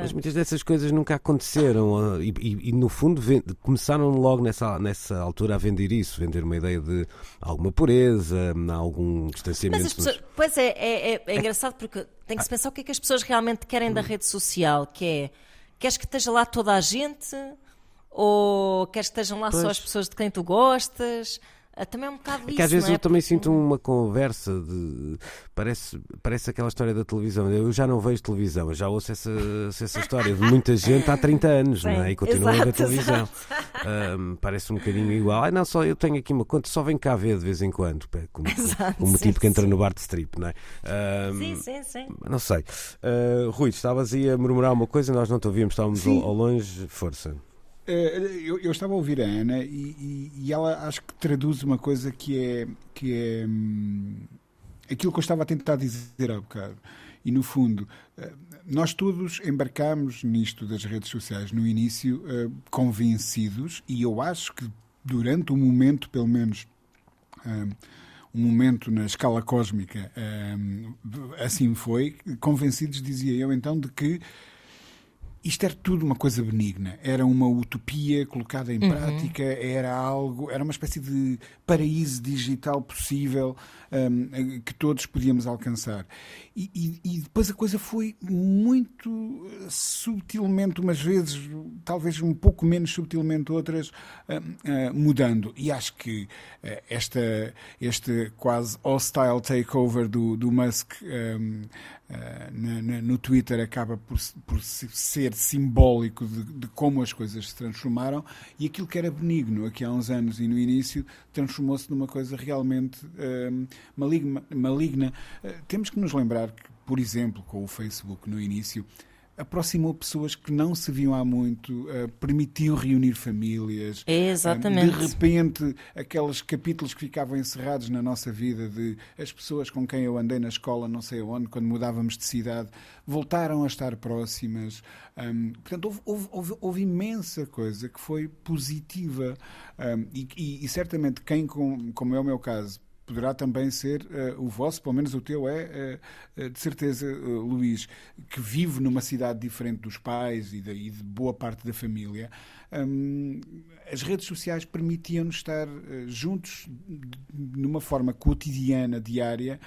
Speaker 2: mas
Speaker 1: muitas dessas coisas nunca aconteceram ah, e, e, e no fundo começaram logo nessa, nessa altura a vender isso, vender uma ideia de alguma pureza, algum distanciamento. Mas
Speaker 2: pessoas, pois é, é, é, é engraçado porque tem que se pensar o que é que as pessoas realmente querem da rede social, que é queres que esteja lá toda a gente ou queres que estejam lá pois. só as pessoas de quem tu gostas? Ah, também é um bocado é
Speaker 1: que às vezes
Speaker 2: é?
Speaker 1: eu também sinto uma conversa de. Parece, parece aquela história da televisão. Eu já não vejo televisão, eu já ouço essa, essa história de muita gente há 30 anos, Sim, não é? E continuo exato, a ver televisão. Um, parece um bocadinho igual. Ah, não, só eu tenho aqui uma conta, só vem cá ver de vez em quando, como, exato, como o tipo que entra sim. no bar de strip, não é?
Speaker 2: Um, sim, sim, sim.
Speaker 1: Não sei. Uh, Rui, estavas aí a murmurar uma coisa, nós não te ouvíamos, estávamos ao, ao longe. Força.
Speaker 3: Eh, eu, eu, estava a ouvir a Ana e, e, e, ela acho que traduz uma coisa que é, que é hum, aquilo que eu estava a tentar dizer há bocado. E no fundo, eh, nós todos embarcámos nisto das redes sociais no início eh, convencidos, e eu acho que durante um momento, pelo menos um momento na escala cósmica, assim foi, convencidos, dizia eu então, de que isto era tudo uma coisa benigna, era uma utopia colocada em uhum. prática, era algo, era uma espécie de paraíso digital possível um, que todos podíamos alcançar. E, e, e, depois a coisa foi muito subtilmente, umas vezes, talvez um pouco menos subtilmente, outras, uh, mudando. E acho que uh, esta, este quase hostile takeover do, do Musk. Um, Uh, na, na, no Twitter acaba por, por ser simbólico de, de, como as coisas se transformaram e aquilo que era benigno aqui há uns anos e no início transformou-se numa coisa realmente uh, maligna. maligna. Uh, temos que nos lembrar que, por exemplo, com o Facebook no início, aproximou pessoas que não se viam há muito, uh, permitiu reunir famílias.
Speaker 2: É exatamente.
Speaker 3: Uh, de repente, aqueles capítulos que ficavam encerrados na nossa vida, de as pessoas com quem eu andei na escola, não sei aonde, quando mudávamos de cidade, voltaram a estar próximas. Um, portanto, houve, houve, houve, houve, imensa coisa que foi positiva. Um, e, e, e, certamente quem, com, como é o meu caso, poderá também ser uh, o vosso, pelo menos o teu é, uh, de certeza, uh, Luís, que vive numa cidade diferente dos pais e e de boa parte da família. Um, as redes sociais permitiam-nos estar juntos numa forma cotidiana, diária,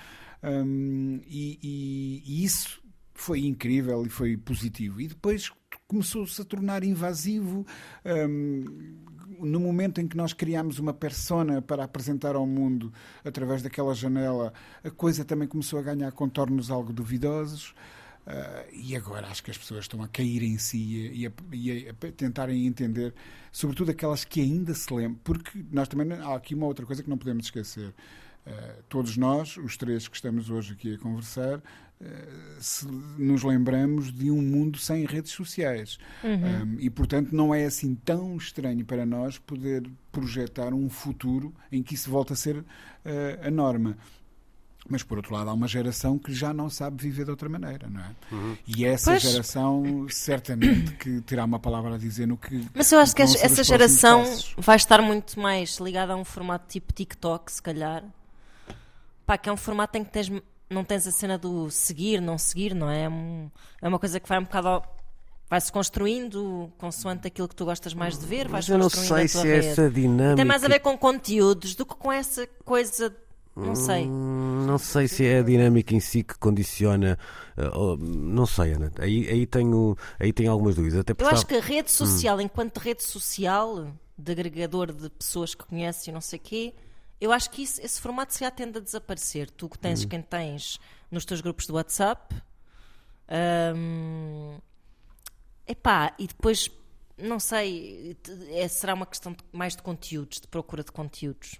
Speaker 3: um, e, e, e isso foi incrível e foi positivo. E depois começou-se a tornar invasivo. Um, no momento em que nós criámos uma persona para apresentar ao mundo através daquela janela, a coisa também começou a ganhar contornos algo duvidosos. Uh, e agora acho que as pessoas estão a cair em si e a, e a, tentarem entender, sobretudo aquelas que ainda se lembram, porque nós também há aqui uma outra coisa que não podemos esquecer. Uh, todos nós, os três que estamos hoje aqui a conversar, se nos lembramos de um mundo sem redes sociais. Uhum. Um, e, portanto, não é assim tão estranho para nós poder projetar um futuro em que isso volta a ser uh, a norma. Mas, por outro lado, há uma geração que já não sabe viver de outra maneira, não é? Uhum. E essa pois... geração, certamente, que terá uma palavra a dizer no que.
Speaker 2: Mas eu acho que essa geração passos. vai estar muito mais ligada a um formato tipo TikTok, se calhar. Pá, que é um formato em que tens não tens a cena do seguir, não seguir, não é? É, é uma coisa que vai um bocado. Vai-se construindo consoante aquilo que tu gostas mais de ver. Mas
Speaker 1: eu não sei se é essa dinâmica.
Speaker 2: Tem mais a ver com conteúdos do que com essa coisa. Não sei.
Speaker 1: Hum, não sei se é a dinâmica em si que condiciona. Uh, não sei, Ana. Aí, aí, tenho, aí tenho algumas dúvidas. Até
Speaker 2: eu acho que a rede social, hum. enquanto rede social, de agregador de pessoas que conheces e não sei o quê, eu acho que isso, esse formato se já tende a desaparecer. Tu que tens uhum. quem tens nos teus grupos do WhatsApp. Um, epá, e depois, não sei, é, será uma questão de, mais de conteúdos, de procura de conteúdos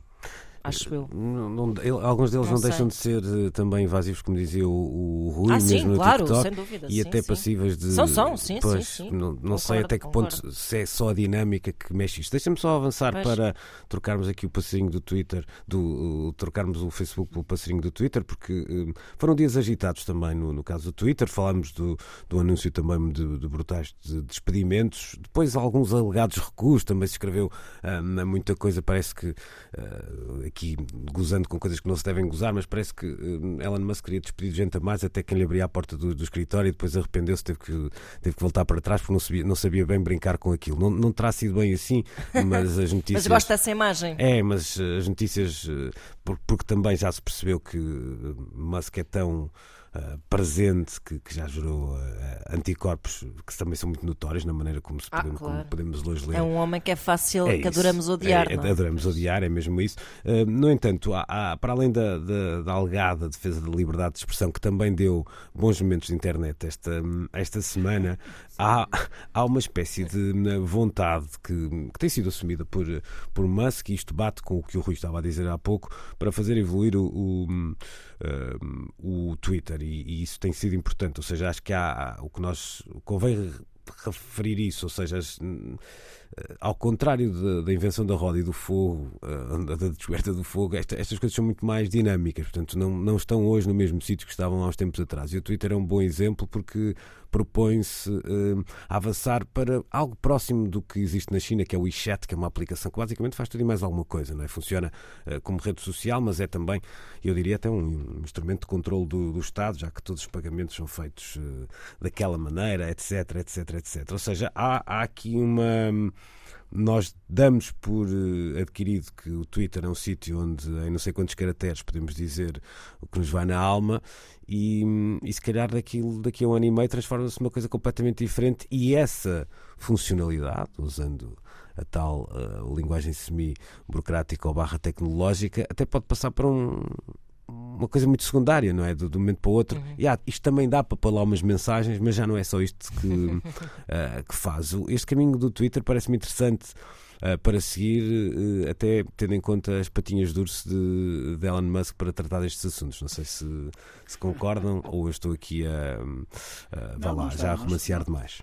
Speaker 2: acho eu. Não,
Speaker 1: não, alguns deles não, não deixam de ser uh, também invasivos, como dizia o, o Rui,
Speaker 2: ah,
Speaker 1: mesmo
Speaker 2: sim,
Speaker 1: no
Speaker 2: claro,
Speaker 1: TikTok,
Speaker 2: sem dúvida,
Speaker 1: e
Speaker 2: sim,
Speaker 1: até
Speaker 2: sim.
Speaker 1: passíveis de.
Speaker 2: São, são, sim,
Speaker 1: pois,
Speaker 2: sim, sim.
Speaker 1: Não, não sei até que
Speaker 2: concordo.
Speaker 1: ponto se é só a dinâmica que mexe isto. Deixa-me só avançar pois. para trocarmos aqui o passarinho do Twitter, do, uh, trocarmos o Facebook pelo passarinho do Twitter, porque uh, foram dias agitados também no, no caso do Twitter. Falámos do, do anúncio também de, de brutais de despedimentos, depois alguns alegados recursos, também se escreveu uh, muita coisa, parece que uh, aqui gozando com coisas que não se devem gozar, mas parece que uh, Elon Musk queria despedir gente a mais até quem lhe abria a porta do, do escritório e depois arrependeu-se, teve que, teve que voltar para trás porque não sabia, não sabia bem brincar com aquilo. Não, não terá sido bem assim, mas as notícias.
Speaker 2: mas gosto dessa imagem.
Speaker 1: É, mas as notícias, porque também já se percebeu que Musk é tão uh, presente que, que, já gerou uh, anticorpos que também são muito notórios na maneira como, ah, podemos, claro. como podemos hoje ler.
Speaker 2: É um homem que é fácil, é que adoramos odiar. É,
Speaker 1: é, adoramos odiar, é mesmo isso. Uh, no entanto, há, há, para além da, da, da, alegada defesa da liberdade de expressão, que também deu bons momentos de internet esta, esta semana, há, há uma espécie de vontade que, que tem sido assumida por, por Musk, e isto bate com o que o Rui estava a dizer há pouco, para fazer evoluir o, o o Twitter e, e, isso tem sido importante. Ou seja, acho que há, o que nós convém referir isso, ou seja, eh, ao contrário da invenção da roda e do fogo, eh, da descoberta do fogo, esta, estas coisas são muito mais dinâmicas, portanto, não, não estão hoje no mesmo sítio que estavam há uns tempos atrás. E o Twitter é um bom exemplo porque propõe-se uh, avançar para algo próximo do que existe na China, que é o WeChat, que é uma aplicação que basicamente faz tudo e mais alguma coisa, não é? Funciona uh, como rede social, mas é também, eu diria, até um instrumento de controle do, do Estado, já que todos os pagamentos são feitos uh, daquela maneira, etc, etc, etc. etc. Ou seja, há, há aqui uma nós damos por eh, adquirido que o Twitter é um sítio onde, em não sei quantos caracteres, podemos dizer o que nos vai na alma, e, e se calhar daquilo, daqui a um ano e meio transforma-se numa coisa completamente diferente. E essa funcionalidade, usando a tal uh, linguagem semi-burocrática ou barra tecnológica, até pode passar para um, uma coisa muito secundária, não é? Do, do momento para o outro. Uhum. Yeah, isto também dá para pôr lá umas mensagens, mas já não é só isto que, uh, que faz. Este caminho do Twitter parece-me interessante. Uh, para seguir, uh, até tendo em conta as patinhas de urso de, de, Elon Musk para tratar destes assuntos. Não sei se, se concordam ou eu estou aqui a, a, não, lá, já a romancear demais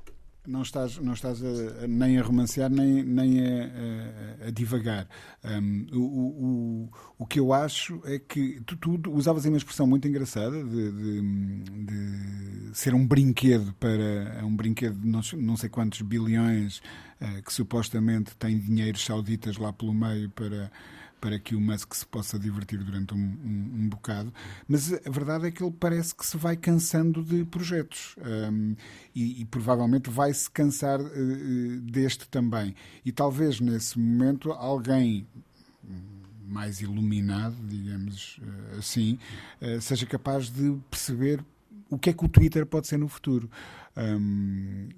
Speaker 3: não estás, não estás a, a, nem a romancear nem, nem a, a, divagar. Um, o, o, o que eu acho é que tu, tu usavas uma expressão muito engraçada de, de, de, ser um brinquedo para um brinquedo de não, não sei quantos bilhões uh, que supostamente tem dinheiros sauditas lá pelo meio para para que o Musk se possa divertir durante um, um, um, bocado, mas a verdade é que ele parece que se vai cansando de projetos um, e, e, provavelmente vai se cansar uh, deste também. E talvez nesse momento alguém mais iluminado, digamos uh, assim, seja capaz de perceber o que é que o Twitter pode ser no futuro. Um,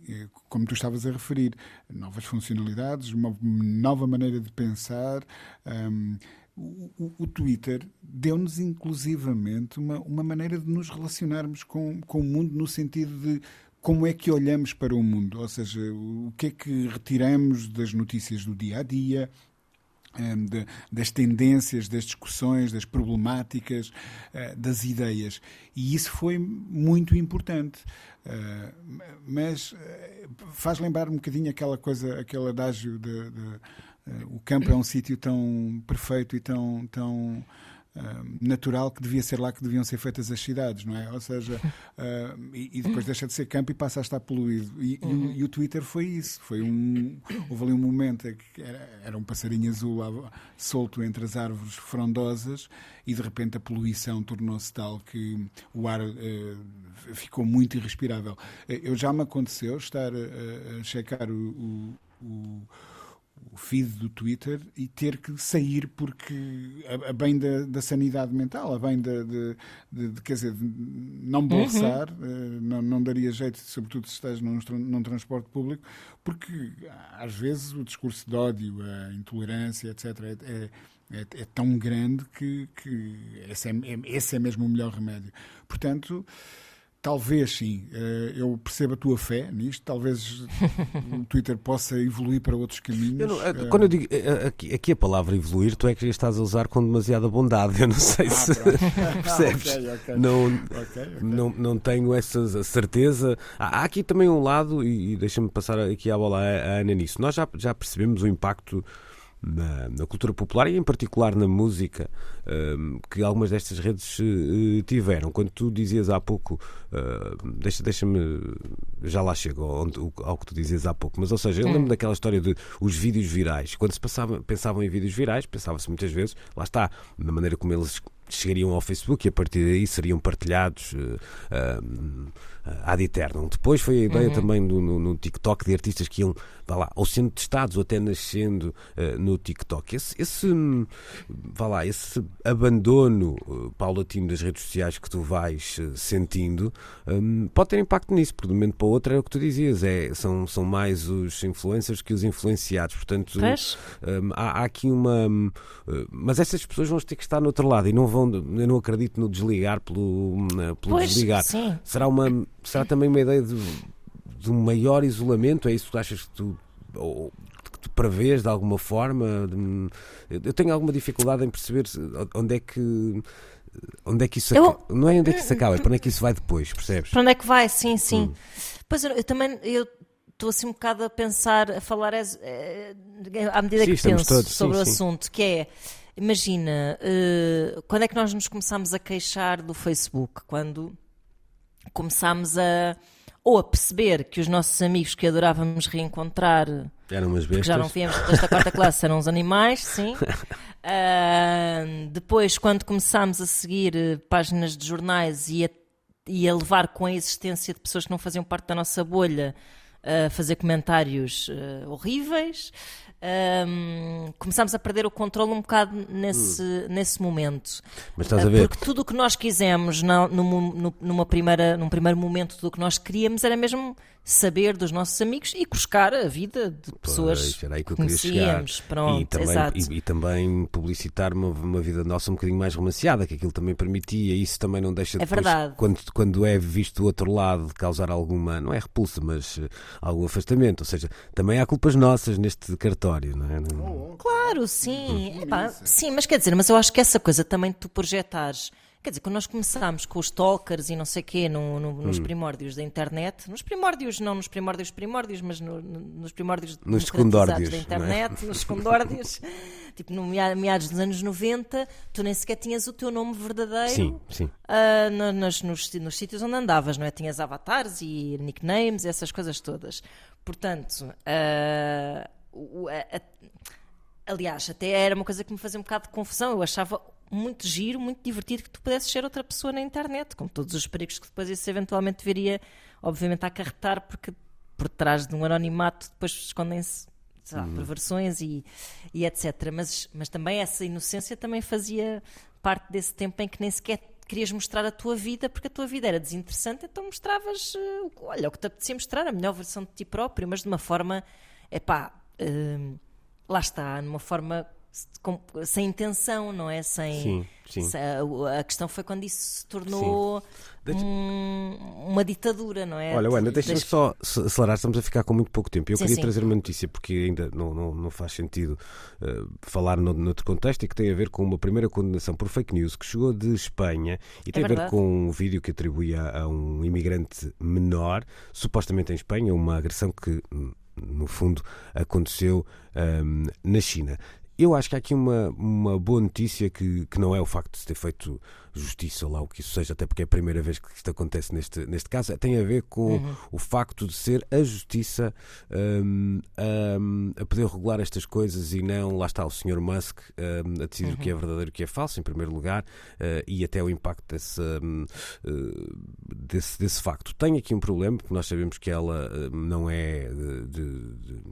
Speaker 3: como tu estavas a referir, novas funcionalidades, uma nova maneira de pensar. Um, o, o, Twitter deu-nos inclusivamente uma, uma maneira de nos relacionarmos com, com o mundo no sentido de como é que olhamos para o mundo, ou seja, o que é que retiramos das notícias do dia a dia, das tendências, das discussões, das problemáticas, eh, das ideias. E isso foi muito importante. Eh, mas eh, faz lembrar um bocadinho aquela coisa, aquele adágio de, de o campo é um sítio tão perfeito e tão, tão natural que devia ser lá que deviam ser feitas as cidades, não é? Ou seja, uh, e, e, depois deixa de ser campo e passa a estar poluído. E, uhum. e, e, o Twitter foi isso. Foi um, houve ali um momento em que era, era um passarinho azul solto entre as árvores frondosas e de repente a poluição tornou-se tal que o ar uh, ficou muito irrespirável. Eu já me aconteceu estar a, a checar o, o, o o feed do Twitter e ter que sair porque a, a bem da, da, sanidade mental, a bem de, de, de, de quer dizer, não bolsar, uhum. uh, não, não daria jeito, sobretudo se estás num, num transporte público, porque às vezes o discurso de ódio, a intolerância, etc., é, é é, é, tão grande que, que esse, é, é, esse é mesmo o melhor remédio. Portanto, Talvez sim, eh, eu percebo a tua fé nisto. Talvez o Twitter possa evoluir para outros caminhos. Eu não,
Speaker 1: eh, quando eu digo eh, aqui, aqui, a palavra evoluir, tu é que estás a usar com demasiada bondade. Eu não sei ah, se percebes. Ah, okay, okay. Não, okay, não, não tenho essa certeza. Há aqui também um lado, e, e deixa-me passar aqui a bola à Ana nisso. Nós já, já percebemos o impacto na, na, cultura popular e em particular na música um, que algumas destas redes uh, tiveram. Quando tu dizias há pouco, uh, deixa, deixa-me, já lá chego ao, ao, que tu dizias há pouco, mas ou seja, eu lembro daquela história de os vídeos virais. Quando se passava, pensavam em vídeos virais, pensava-se muitas vezes, lá está, na maneira como eles chegariam ao Facebook e a partir daí seriam partilhados uh, ad eternum. Depois foi a ideia uhum. também do, no, no, TikTok de artistas que iam vá lá, ou sendo testados ou até nascendo uh, no TikTok. Esse, esse, vá lá, esse abandono uh, paulatino das redes sociais que tu vais uh, sentindo um, pode ter impacto nisso, porque de um momento para o outro é o que tu dizias, é, são, são mais os influencers que os influenciados. Portanto, um, há, há, aqui uma. Um, mas essas pessoas vão ter que estar no outro lado e não vão, eu não acredito no desligar pelo, pelo pois, desligar. Sim. Será uma será também uma ideia de, de um maior isolamento? É isso que tu achas que tu, ou, que tu prevês de alguma forma? Eu tenho alguma dificuldade em perceber onde é que. Onde é que isso eu... Não é onde é que isso acaba, é para onde é que isso vai depois, percebes?
Speaker 2: Para onde é que vai, sim, sim. Hum. Pois eu, eu também eu estou assim um bocado a pensar, a falar é, é, à medida sim, que penso todos, sobre sim, o sim. assunto, que é imagina, uh, quando é que nós nos começamos a queixar do Facebook? Quando começámos a ou a perceber que os nossos amigos que adorávamos reencontrar
Speaker 1: eram umas bestas.
Speaker 2: já não viemos desta quarta classe, eram os animais, sim. Uh, depois, quando começámos a seguir eh, páginas de jornais e a, e a levar com a existência de pessoas que não faziam parte da nossa bolha, a fazer comentários uh, horríveis. Um, começámos a perder o controle um bocado nesse, hum. nesse momento.
Speaker 1: Mas estás a ver?
Speaker 2: Porque tudo o que nós quisemos na, no, numa primeira, num primeiro momento, tudo o que nós queríamos era mesmo saber dos nossos amigos e buscar a vida de pessoas
Speaker 1: pois, que,
Speaker 2: que conhecíamos. Pronto,
Speaker 1: e, também, e, e, também publicitar uma, uma, vida nossa um bocadinho mais romanceada, que aquilo também permitia. Isso também não deixa de.
Speaker 2: É verdade.
Speaker 1: Quando, quando é visto do outro lado, de causar alguma, não é repulsa, mas uh, algum afastamento. Ou seja, também há culpas nossas neste cartório, não é?
Speaker 2: Claro, sim. Hum. Epá, sim, mas quer dizer, mas eu acho que essa coisa também tu projetares Quer dizer, quando nós começámos com os stalkers e não sei quê no, no, nos hum. primórdios da internet, nos primórdios, não nos primórdios primórdios, mas no, nos primórdios
Speaker 1: nos secundórdios,
Speaker 2: da é? internet, é? nos secundórdios, tipo no meados dos anos 90, tu nem sequer tinhas o teu nome verdadeiro
Speaker 1: sim, sim.
Speaker 2: Uh, no, nos, nos, nos, sítios onde andavas, não é? Tinhas avatares e nicknames, essas coisas todas. Portanto, uh, a, a, aliás, até era uma coisa que me fazia um bocado de confusão. Eu achava muito giro, muito divertido que tu pudesses ser outra pessoa na internet, com todos os perigos que depois isso eventualmente viria, obviamente, a acarretar, porque por trás de um anonimato depois escondem-se uhum. perversões e, e etc. Mas, mas também essa inocência também fazia parte desse tempo em que nem sequer querias mostrar a tua vida porque a tua vida era desinteressante, então mostravas, uh, olha, o que te apetecia mostrar, a melhor versão de ti próprio, mas de uma forma, epá, uh, lá está, numa forma com, sem intenção, não é? Sem,
Speaker 1: sim, sim.
Speaker 2: Sem, a, a, questão foi quando isso se tornou um, uma ditadura, não é?
Speaker 1: Olha, Ana, deixa-me deixa... só acelerar, estamos a ficar com muito pouco tempo. Eu sim, queria trazer uma notícia, porque ainda não, não, não faz sentido uh, falar no, noutro contexto e que tem a ver com uma primeira condenação por fake news que chegou de Espanha e tem é a ver com um vídeo que atribuía a um imigrante menor, supostamente em Espanha, uma agressão que no fundo aconteceu um, na China. Eu acho que há aqui uma, uma boa notícia que, que não é o facto de se ter feito justiça, lá o que isso seja, até porque é a primeira vez que isto acontece neste, neste caso, tem a ver com uhum. o facto de ser a justiça um, um, a poder regular estas coisas e não, lá está o Sr. Musk um, a decidir uhum. o que é uhum. verdadeiro e o que é falso, em primeiro lugar, uh, e até o impacto desse, uh, desse, desse facto. Tem aqui um problema, porque nós sabemos que ela não é de, de, de,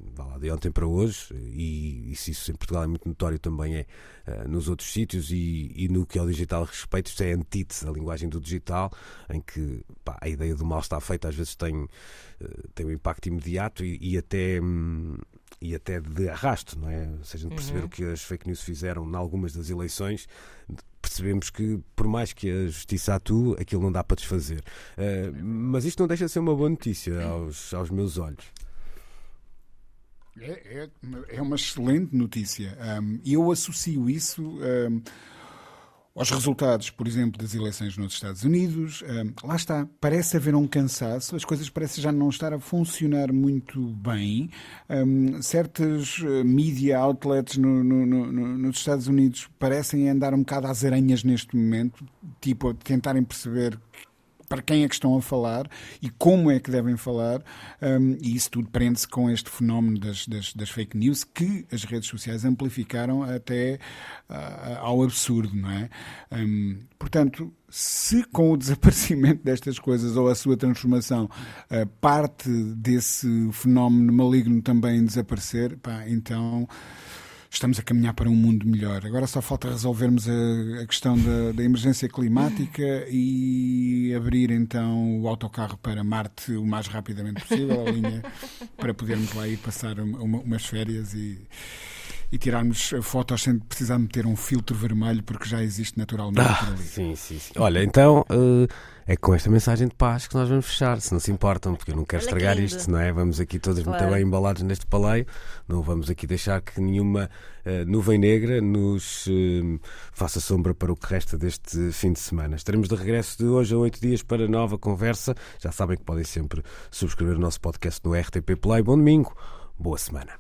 Speaker 1: de ontem para hoje, e, e se isso em Portugal é muito notório também é uh, nos outros sítios, e, e no que ao digital respeita isto é antítese da linguagem do digital, em que pá, a ideia do mal está feita às vezes tem, eh, tem um impacto imediato e, e até. Hum, e até de arrasto, não é? Ou seja, de perceber uhum. o que as fake news fizeram em algumas das eleições, percebemos que, por mais que a justiça atue, aquilo não dá para desfazer. Uh, mas isto não deixa de ser uma boa notícia aos, aos meus olhos.
Speaker 3: É, é, é uma excelente notícia. E um, eu associo isso. Um, aos resultados, por exemplo, das eleições nos Estados Unidos. lá está, parece haver um cansaço, as coisas parecem já não estar a funcionar muito bem. Um, certos uh, media outlets no, no, no, nos Estados Unidos parecem andar um bocado às aranhas neste momento, tipo, tentarem perceber para quem é que estão a falar e como é que devem falar, um, e isso tudo prende-se com este fenómeno das, das, das, fake news que as redes sociais amplificaram até uh, ao absurdo, não é? Um, portanto, se com o desaparecimento destas coisas ou a sua transformação uh, parte desse fenómeno maligno também desaparecer, pá, então estamos a caminhar para um mundo melhor. Agora só falta resolvermos a, a questão da, da, emergência climática e abrir então o autocarro para Marte o mais rapidamente possível, a linha, para podermos lá ir passar uma, umas férias e e tirarmos fotos sem precisar meter um filtro vermelho porque já existe naturalmente ah.
Speaker 1: Sim, sim, sim. Olha, então uh, é com esta mensagem de paz que nós vamos fechar, se não se importam, porque eu não quero Olha estragar que isto, não é? Vamos aqui todos claro. muito bem embalados neste paleio, não vamos aqui deixar que nenhuma uh, nuvem negra nos uh, faça sombra para o que resta deste fim de semana. Estaremos de regresso de hoje a oito dias para nova conversa. Já sabem que podem sempre subscrever o nosso podcast no RTP Play. Bom domingo, boa semana.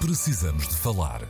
Speaker 6: Precisamos de falar